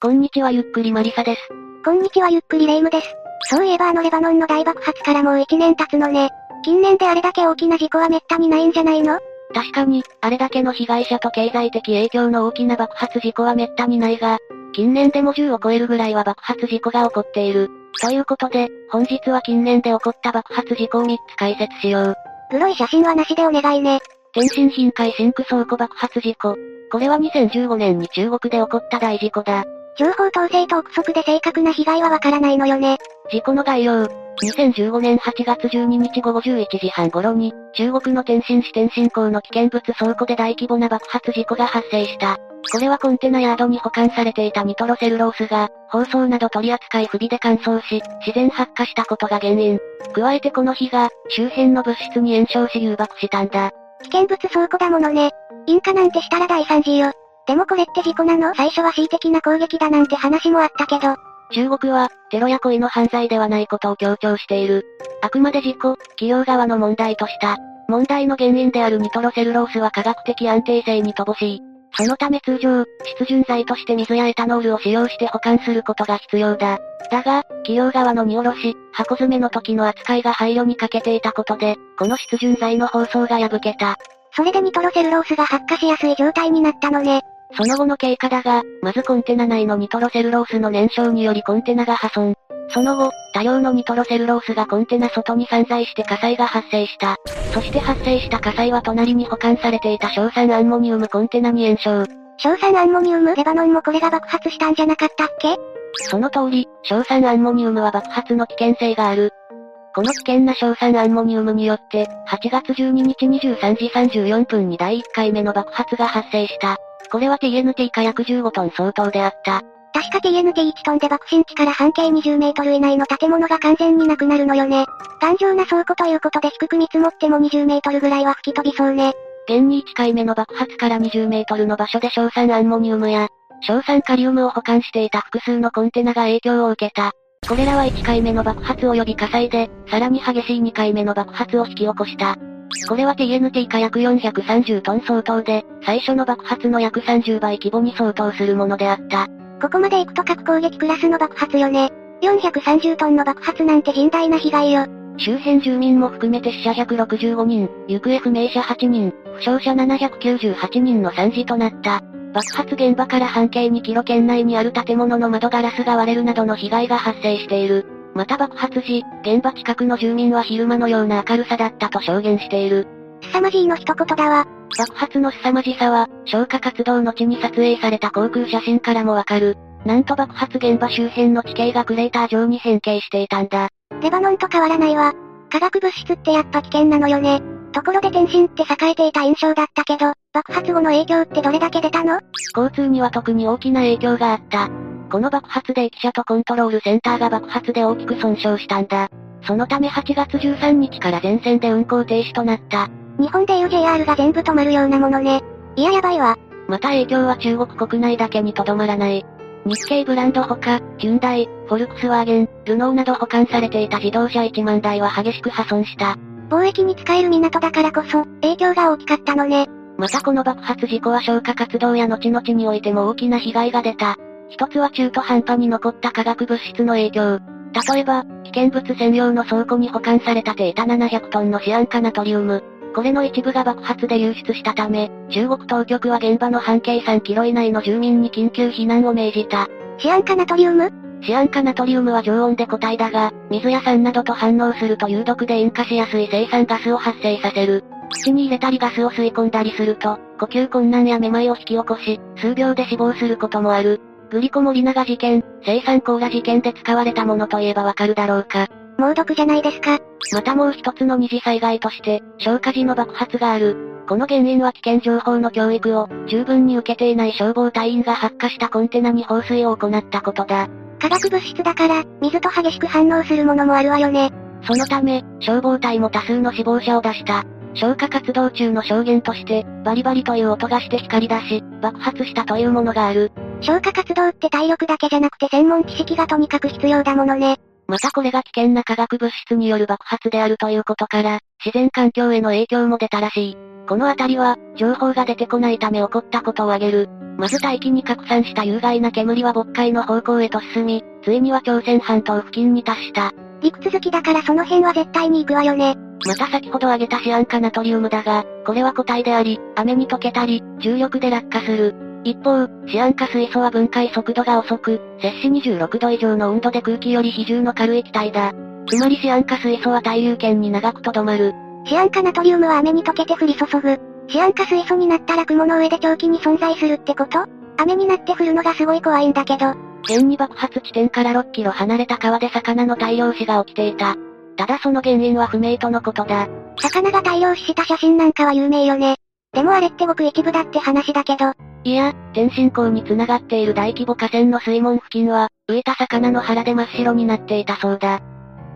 こんにちはゆっくりマリサです。こんにちはゆっくりレイムです。そういえばあのレバノンの大爆発からもう1年経つのね。近年であれだけ大きな事故は滅多にないんじゃないの？確かに、あれだけの被害者と経済的影響の大きな爆発事故は滅多にないが、近年でも10を超えるぐらいは爆発事故が起こっている。ということで、本日は近年で起こった爆発事故を3つ解説しよう。グロい写真はなしでお願いね。天津頻回シンク倉庫爆発事故。これは2015年に中国で起こった大事故だ。情報統制と憶測で正確な被害はわからないのよね。事故の概要。2015年8月12日午後11時半頃に、中国の天津市天津港の危険物倉庫で大規模な爆発事故が発生した。これはコンテナヤードに保管されていたニトロセルロースが、包装など取り扱い不備で乾燥し、自然発火したことが原因。加えてこの火が、周辺の物質に炎症し誘爆したんだ。危険物倉庫だものね。引火なんてしたら大惨事よ。でもこれって事故なの？最初は恣意的な攻撃だなんて話もあったけど。中国は、テロや故意の犯罪ではないことを強調している。あくまで事故、企業側の問題とした。問題の原因であるニトロセルロースは科学的安定性に乏しい。そのため通常、湿潤剤として水やエタノールを使用して保管することが必要だ。だが、企業側の荷下ろし、箱詰めの時の扱いが配慮に欠けていたことで、この湿潤剤の包装が破けた。それでニトロセルロースが発火しやすい状態になったのね。その後の経過だが、まずコンテナ内のニトロセルロースの燃焼によりコンテナが破損。その後、多量のニトロセルロースがコンテナ外に散在して火災が発生した。そして発生した火災は隣に保管されていた硝酸アンモニウムコンテナに延焼。硝酸アンモニウム？レバノンもこれが爆発したんじゃなかったっけ？その通り、硝酸アンモニウムは爆発の危険性がある。この危険な硝酸アンモニウムによって、8月12日23時34分に第1回目の爆発が発生した。これは TNT 火薬15トン相当であった。確か TNT1 トンで爆心地から半径20メートル以内の建物が完全になくなるのよね。頑丈な倉庫ということで低く見積もっても20メートルぐらいは吹き飛びそうね。現に1回目の爆発から20メートルの場所で硝酸アンモニウムや、硝酸カリウムを保管していた複数のコンテナが影響を受けた。これらは1回目の爆発及び火災で、さらに激しい2回目の爆発を引き起こした。これは TNT 火薬430トン相当で、最初の爆発の約30倍規模に相当するものであった。ここまで行くと核攻撃クラスの爆発よね。430トンの爆発なんて甚大な被害よ。周辺住民も含めて死者165人、行方不明者8人、負傷者798人の惨事となった。爆発現場から半径2キロ圏内にある建物の窓ガラスが割れるなどの被害が発生している。また爆発時、現場近くの住民は昼間のような明るさだったと証言している。凄まじいの一言だわ。爆発の凄まじさは、消火活動の地に撮影された航空写真からもわかる。なんと爆発現場周辺の地形がクレーター状に変形していたんだ。レバノンと変わらないわ。化学物質ってやっぱ危険なのよね。ところで天津って栄えていた印象だったけど、爆発後の影響ってどれだけ出たの？交通には特に大きな影響があった。この爆発で駅舎とコントロールセンターが爆発で大きく損傷したんだ。そのため8月13日から全線で運行停止となった。日本でいう JR が全部止まるようなものね。いややばいわ。また影響は中国国内だけにとどまらない。日系ブランドほか、ヒュンダイ、フォルクスワーゲン、ルノーなど保管されていた自動車1万台は激しく破損した。貿易に使える港だからこそ、影響が大きかったのね。またこの爆発事故は消火活動や後々においても大きな被害が出た。一つは中途半端に残った化学物質の影響。例えば、危険物専用の倉庫に保管されたテータ700トンのシアン化ナトリウム。これの一部が爆発で流出したため、中国当局は現場の半径3キロ以内の住民に緊急避難を命じた。シアン化ナトリウム？シアン化ナトリウムは常温で固体だが、水や酸などと反応すると有毒で引火しやすい生酸ガスを発生させる。口に入れたりガスを吸い込んだりすると、呼吸困難やめまいを引き起こし、数秒で死亡することもある。グリコモリナガ事件、生産コーラ事件で使われたものといえばわかるだろうか。猛毒じゃないですか。またもう一つの二次災害として、消火時の爆発がある。この原因は危険情報の教育を、十分に受けていない消防隊員が発火したコンテナに放水を行ったことだ。化学物質だから、水と激しく反応するものもあるわよね。そのため、消防隊も多数の死亡者を出した。消火活動中の証言として、バリバリという音がして光り出し、爆発したというものがある。消火活動って体力だけじゃなくて専門知識がとにかく必要だものね。またこれが危険な化学物質による爆発であるということから、自然環境への影響も出たらしい。このあたりは、情報が出てこないため起こったことを挙げる。まず大気に拡散した有害な煙は渤海の方向へと進み、ついには朝鮮半島付近に達した。陸続きだからその辺は絶対に行くわよね。また先ほど挙げたシアン化ナトリウムだが、これは固体であり、雨に溶けたり、重力で落下する。一方、シアン化水素は分解速度が遅く、摂氏26度以上の温度で空気より比重の軽い気体だ。つまりシアン化水素は対流圏に長くとどまる。シアン化ナトリウムは雨に溶けて降り注ぐ。シアン化水素になったら雲の上で長期に存在するってこと？雨になって降るのがすごい怖いんだけど。現に爆発地点から6キロ離れた川で魚の大量死が起きていた。ただその原因は不明とのことだ。魚が大量死した写真なんかは有名よね。でもあれってごく一部だって話だけど。いや、天津港に繋がっている大規模河川の水門付近は、浮いた魚の腹で真っ白になっていたそうだ。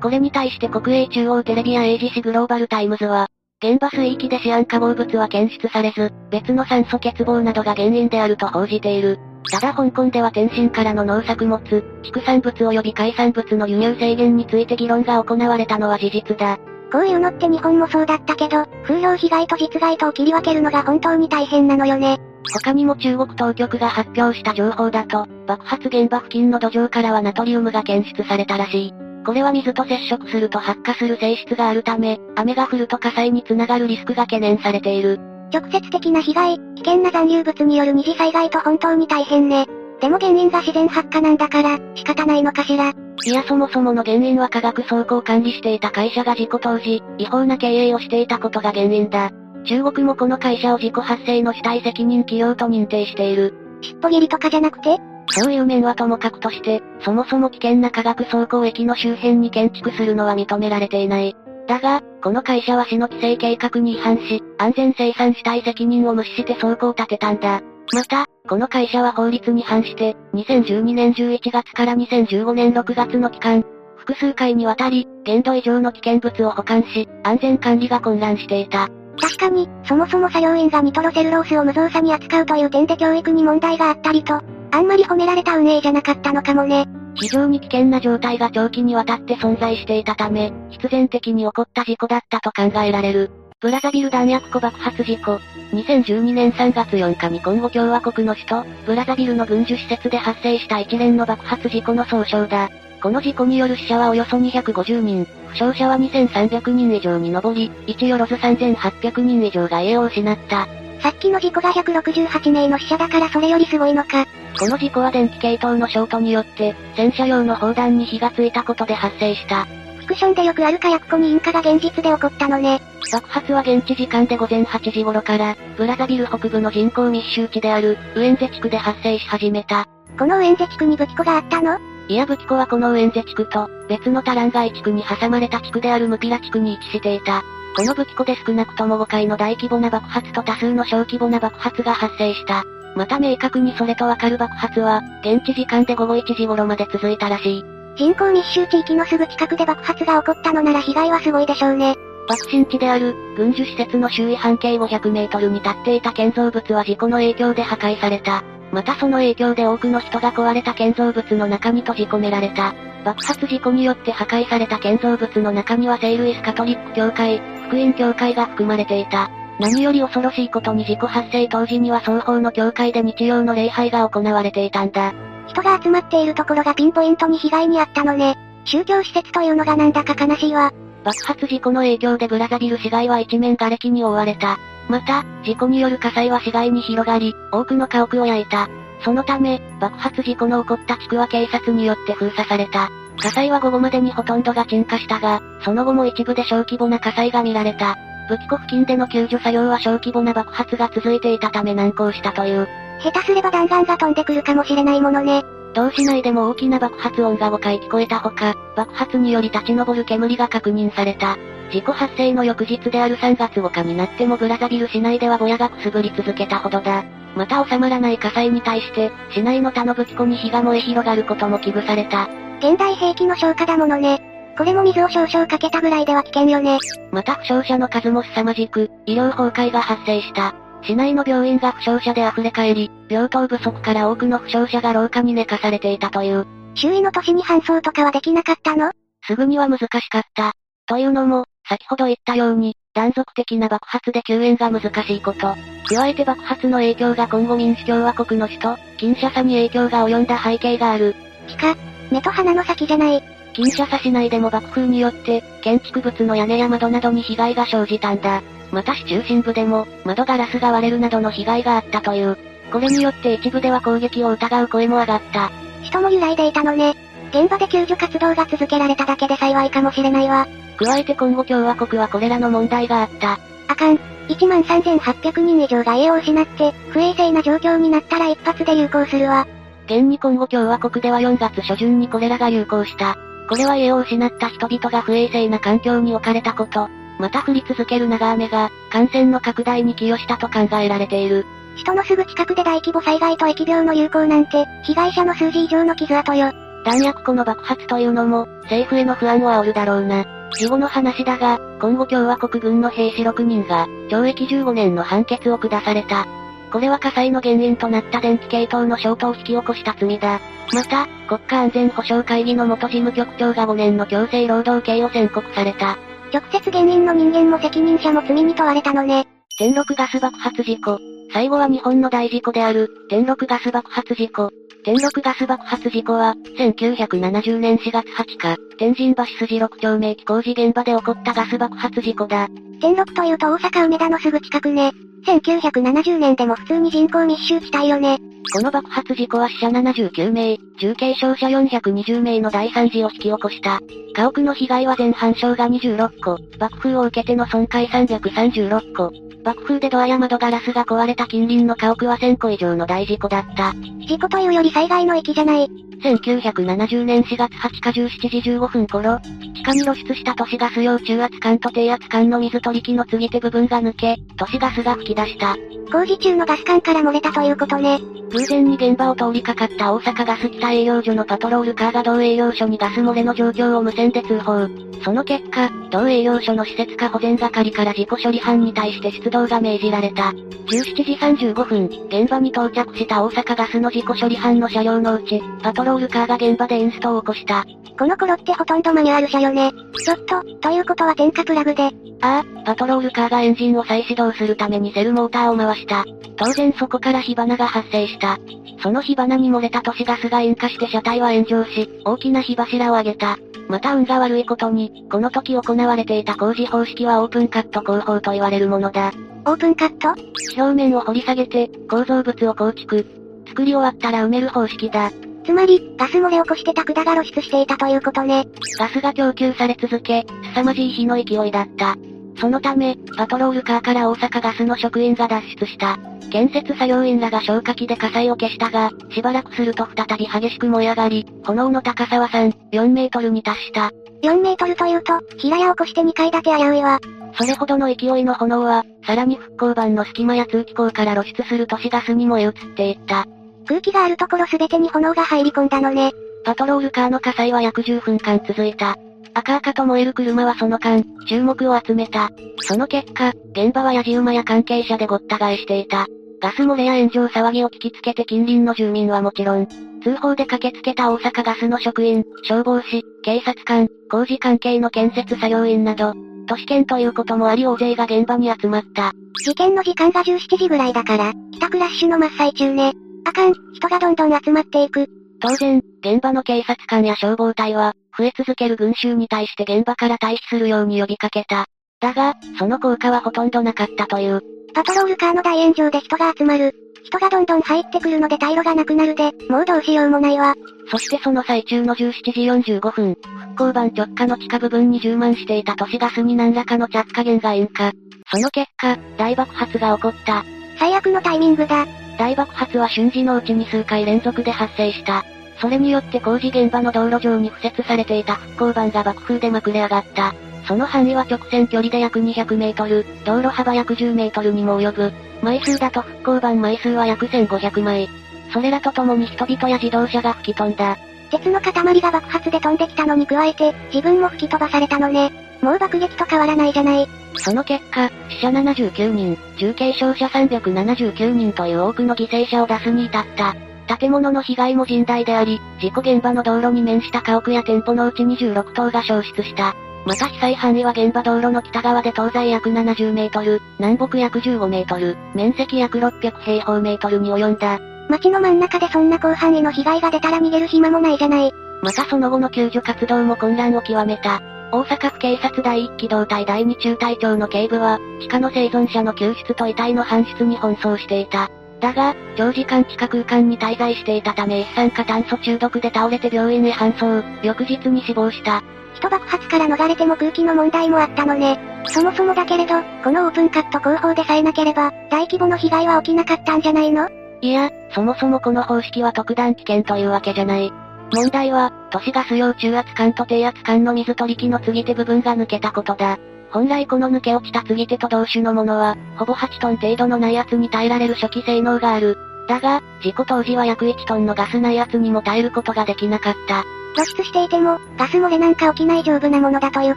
これに対して国営中央テレビや英字紙グローバルタイムズは、現場水域でシアン化合物は検出されず、別の酸素欠乏などが原因であると報じている。ただ香港では天津からの農作物、畜産物及び海産物の輸入制限について議論が行われたのは事実だ。こういうのって日本もそうだったけど、風評被害と実害とを切り分けるのが本当に大変なのよね。他にも中国当局が発表した情報だと、爆発現場付近の土壌からはナトリウムが検出されたらしい。これは水と接触すると発火する性質があるため、雨が降ると火災につながるリスクが懸念されている。直接的な被害、危険な残留物による二次災害と本当に大変ね。でも原因が自然発火なんだから、仕方ないのかしら。いやそもそもの原因は化学倉庫を管理していた会社が事故当時、違法な経営をしていたことが原因だ。中国もこの会社を事故発生の主体責任企業と認定している。尻尾切りとかじゃなくて？そういう面はともかくとして、そもそも危険な化学走行駅の周辺に建築するのは認められていない。だが、この会社は市の規制計画に違反し、安全生産主体責任を無視して倉庫を建てたんだ。また、この会社は法律に反して、2012年11月から2015年6月の期間、複数回にわたり、限度以上の危険物を保管し、安全管理が混乱していた。確かに、そもそも作業員がニトロセルロースを無造作に扱うという点で教育に問題があったりと、あんまり褒められた運営じゃなかったのかもね。非常に危険な状態が長期にわたって存在していたため、必然的に起こった事故だったと考えられる。ブラザビル弾薬庫爆発事故。2012年3月4日にコンゴ共和国の首都、ブラザビルの軍需施設で発生した一連の爆発事故の総称だ。この事故による死者はおよそ250人、負傷者は2300人以上に上り、1よろず3800人以上が家を失った。さっきの事故が168名の死者だからそれよりすごいのか。この事故は電気系統のショートによって、戦車用の砲弾に火がついたことで発生した。フィクションでよくある火薬庫に引火が現実で起こったのね。爆発は現地時間で午前8時頃から、ブラザビル北部の人口密集地である、ウエンゼ地区で発生し始めた。このウエンゼ地区に武器庫があったの？いや武器庫はこのウエンゼ地区と、別のタランガイ地区に挟まれた地区であるムピラ地区に位置していた。この武器庫で少なくとも5回の大規模な爆発と多数の小規模な爆発が発生した。また明確にそれとわかる爆発は、現地時間で午後1時頃まで続いたらしい。人口密集地域のすぐ近くで爆発が起こったのなら被害はすごいでしょうね。爆心地である、軍需施設の周囲半径500メートルに立っていた建造物は事故の影響で破壊された。またその影響で多くの人が壊れた建造物の中に閉じ込められた。爆発事故によって破壊された建造物の中には聖ルイスカトリック教会、福音教会が含まれていた。何より恐ろしいことに事故発生当時には双方の教会で日曜の礼拝が行われていたんだ。人が集まっているところがピンポイントに被害に遭ったのね。宗教施設というのがなんだか悲しいわ。爆発事故の影響でブラザビル市街は一面瓦礫に覆われた。また、事故による火災は市街に広がり、多くの家屋を焼いた。そのため、爆発事故の起こった地区は警察によって封鎖された。火災は午後までにほとんどが鎮火したが、その後も一部で小規模な火災が見られた。武器庫付近での救助作業は小規模な爆発が続いていたため難航したという。下手すれば弾丸が飛んでくるかもしれないものね。同市内でも大きな爆発音が5回聞こえたほか、爆発により立ち上る煙が確認された。事故発生の翌日である3月5日になってもブラザビル市内ではぼやがくすぶり続けたほどだ。また収まらない火災に対して、市内の他の武器庫に火が燃え広がることも危惧された。現代兵器の消火だものね。これも水を少々かけたぐらいでは危険よね。また負傷者の数も凄まじく、医療崩壊が発生した。市内の病院が負傷者で溢れ返り、病棟不足から多くの負傷者が廊下に寝かされていたという。周囲の都市に搬送とかはできなかったの？すぐには難しかった。というのも、先ほど言ったように、断続的な爆発で救援が難しいこと。加えて爆発の影響が今後民主共和国の首都、キンシャサに影響が及んだ背景がある。しか、目と鼻の先じゃない。キンシャサ市内でも爆風によって、建築物の屋根や窓などに被害が生じたんだ。また市中心部でも、窓ガラスが割れるなどの被害があったという。これによって一部では攻撃を疑う声も上がった。人も揺らいでいたのね。現場で救助活動が続けられただけで幸いかもしれないわ。加えて今後共和国はこれらの問題があった。あかん。1万3800人以上が家を失って、不衛生な状況になったら一発で流行するわ。現に今後共和国では4月初旬にこれらが流行した。これは家を失った人々が不衛生な環境に置かれたこと、また降り続ける長雨が、感染の拡大に寄与したと考えられている。人のすぐ近くで大規模災害と疫病の流行なんて、被害者の数字以上の傷跡よ。弾薬庫の爆発というのも、政府への不安を煽るだろうな。事後の話だが、今後共和国軍の兵士6人が、懲役15年の判決を下された。これは火災の原因となった電気系統の消灯を引き起こした罪だ。また、国家安全保障会議の元事務局長が5年の強制労働刑を宣告された。直接原因の人間も責任者も罪に問われたのね。天禄ガス爆発事故。最後は日本の大事故である、天禄ガス爆発事故。天禄ガス爆発事故は、1970年4月20日、天神橋筋6丁目駅工事現場で起こったガス爆発事故だ。天禄というと大阪梅田のすぐ近くね。1970年でも普通に人口密集地帯よね。この爆発事故は死者79名、重軽傷者420名の大惨事を引き起こした。家屋の被害は全半傷が26個、爆風を受けての損壊336個。爆風でドアや窓ガラスが壊れた近隣の家屋は1000個以上の大事故だった。事故というより災害の域じゃない。1970年4月20日17時15分頃、地下に露出した都市ガス用中圧管と低圧管の水取り機の継ぎ手部分が抜け、都市ガスが吹き出した。工事中のガス管から漏れたということね。偶然に現場を通りかかった大阪ガス北営業所のパトロールカーが同営業所にガス漏れの状況を無線で通報。その結果、同営業所の施設化保全係から事故処理班に対して出動が命じられた。17時35分、現場に到着した大阪ガスの事故処理班の車両のうち、パトロールカーが現場でインストを起こした。この頃ってほとんどマニュアル車よね。ちょっと、ということは点火プラグで。ああ、パトロールカーがエンジンを再始動するためにセルモーターを回した。当然そこから火花が発生した。その火花に漏れた都市ガスが引火して車体は炎上し、大きな火柱を上げた。また運が悪いことに、この時行われていた工事方式はオープンカット工法と言われるものだ。オープンカット？表面を掘り下げて、構造物を構築。作り終わったら埋める方式だ。つまり、ガス漏れを起こしてた管が露出していたということね。ガスが供給され続け、凄まじい火の勢いだった。そのため、パトロールカーから大阪ガスの職員が脱出した。建設作業員らが消火器で火災を消したが、しばらくすると再び激しく燃え上がり、炎の高さは3、4メートルに達した。4メートルというと、平屋を起こして2階建て危ういわ。それほどの勢いの炎は、さらに復興板の隙間や通気口から露出する都市ガスに燃え移っていった。空気があるところすべてに炎が入り込んだのね。パトロールカーの火災は約10分間続いた。赤々と燃える車はその間、注目を集めた。その結果、現場はやじ馬や関係者でごった返していた。ガス漏れや炎上騒ぎを聞きつけて近隣の住民はもちろん、通報で駆けつけた大阪ガスの職員、消防士、警察官、工事関係の建設作業員など、都市圏ということもあり大勢が現場に集まった。事件の時間が17時ぐらいだから、帰宅ラッシュの真っ最中ね。あかん、人がどんどん集まっていく。当然、現場の警察官や消防隊は、増え続ける群衆に対して現場から退避するように呼びかけた。だが、その効果はほとんどなかったという。パトロールカーの大炎上で人が集まる。人がどんどん入ってくるので退路がなくなるで、もうどうしようもないわ。そしてその最中の17時45分、復興板直下の地下部分に充満していた都市ガスに何らかの着火源が引火。その結果、大爆発が起こった。最悪のタイミングだ。大爆発は瞬時のうちに数回連続で発生した。それによって工事現場の道路上に敷設されていた復興板が爆風でまくれ上がった。その範囲は直線距離で約200メートル、道路幅約10メートルにも及ぶ。枚数だと復興板枚数は約1500枚。それらとともに人々や自動車が吹き飛んだ。鉄の塊が爆発で飛んできたのに加えて、自分も吹き飛ばされたのね。もう爆撃と変わらないじゃない。その結果、死者79人、重軽傷者379人という多くの犠牲者を出すに至った。建物の被害も甚大であり、事故現場の道路に面した家屋や店舗のうち26棟が消失した。また被災範囲は現場道路の北側で東西約70メートル、南北約15メートル、面積約600平方メートルに及んだ。街の真ん中でそんな広範囲の被害が出たら逃げる暇もないじゃない。またその後の救助活動も混乱を極めた。大阪府警察第一機動隊第二中隊長の警部は、地下の生存者の救出と遺体の搬出に奔走していた。だが、長時間地下空間に滞在していたため一酸化炭素中毒で倒れて病院へ搬送、翌日に死亡した。人爆発から逃れても空気の問題もあったのね。そもそもだけれど、このオープンカット工法でさえなければ、大規模の被害は起きなかったんじゃないの？いや、そもそもこの方式は特段危険というわけじゃない。問題は、都市ガス用中圧管と低圧管の水取り機の継ぎ手部分が抜けたことだ。本来この抜け落ちた継ぎ手と同種のものは、ほぼ8トン程度の内圧に耐えられる初期性能がある。だが、事故当時は約1トンのガス内圧にも耐えることができなかった。露出していても、ガス漏れなんか起きない丈夫なものだという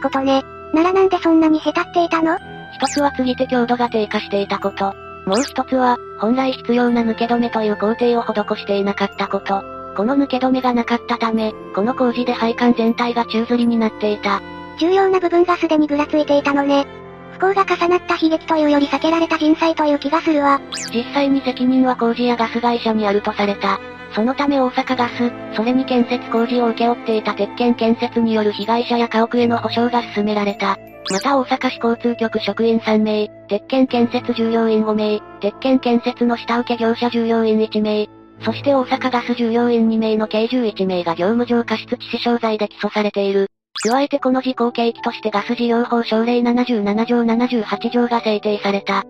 ことね。ならなんでそんなに下手っていたの？一つは継ぎ手強度が低下していたこと。もう一つは、本来必要な抜け止めという工程を施していなかったこと。この抜け止めがなかったため、この工事で配管全体が宙吊りになっていた。重要な部分がすでにぐらついていたのね。不幸が重なった悲劇というより避けられた人災という気がするわ。実際に責任は工事やガス会社にあるとされた。そのため大阪ガス、それに建設工事を請け負っていた鉄拳建設による被害者や家屋への補償が進められた。また大阪市交通局職員3名、鉄拳建設従業員5名、鉄拳建設の下請け業者従業員1名、そして大阪ガス従業員2名の計11名が業務上過失致死傷罪で起訴されている。加えてこの事故を契機としてガス事業法省令77条78条が制定された。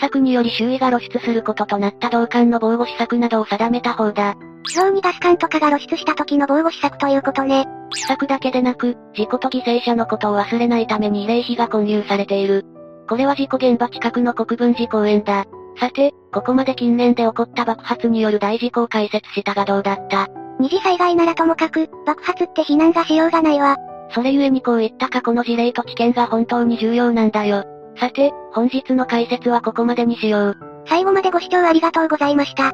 掘削により周囲が露出することとなった同管の防護施策などを定めた方だ。非常にガス管とかが露出した時の防護施策ということね。施策だけでなく、事故と犠牲者のことを忘れないために慰霊碑が混入されている。これは事故現場近くの国分寺公園だ。さて、ここまで近年で起こった爆発による大事故を解説したがどうだった？二次災害ならともかく、爆発って避難がしようがないわ。それゆえにこういった過去の事例と知見が本当に重要なんだよ。さて、本日の解説はここまでにしよう。最後までご視聴ありがとうございました。